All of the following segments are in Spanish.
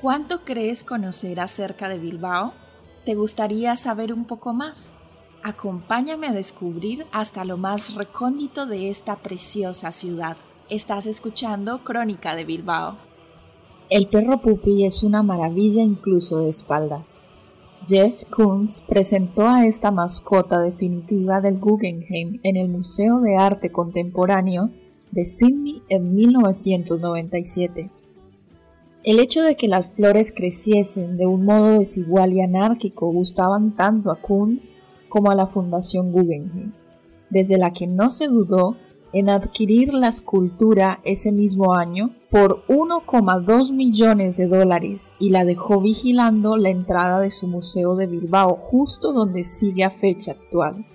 ¿Cuánto crees conocer acerca de Bilbao? ¿Te gustaría saber un poco más? Acompáñame a descubrir hasta lo más recóndito de esta preciosa ciudad. Estás escuchando Crónica de Bilbao. El perro Pupi es una maravilla incluso de espaldas. Jeff Koons presentó a esta mascota definitiva del Guggenheim en el Museo de Arte Contemporáneo de Sydney en 1997. El hecho de que las flores creciesen de un modo desigual y anárquico gustaban tanto a Kunz como a la Fundación Guggenheim, desde la que no se dudó en adquirir la escultura ese mismo año por 1,2 millones de dólares y la dejó vigilando la entrada de su museo de Bilbao justo donde sigue a fecha actual.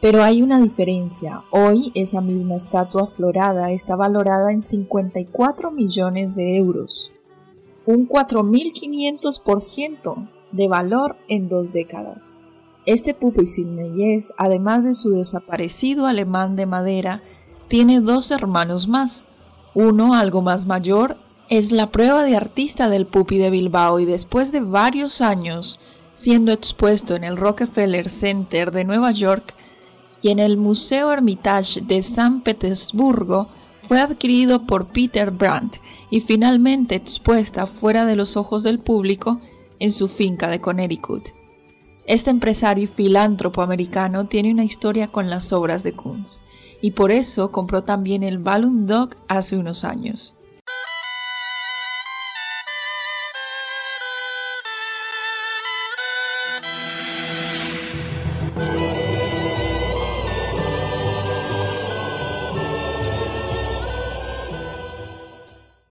Pero hay una diferencia. Hoy esa misma estatua florada está valorada en 54 millones de euros, un 4.500% de valor en dos décadas. Este Pupi Sidneyés, además de su desaparecido alemán de madera, tiene dos hermanos más. Uno, algo más mayor, es la prueba de artista del Pupi de Bilbao y después de varios años siendo expuesto en el Rockefeller Center de Nueva York y en el Museo Hermitage de San Petersburgo, fue adquirido por Peter Brandt y finalmente expuesta fuera de los ojos del público en su finca de Connecticut. Este empresario y filántropo americano tiene una historia con las obras de Kunz y por eso compró también el Balloon Dog hace unos años.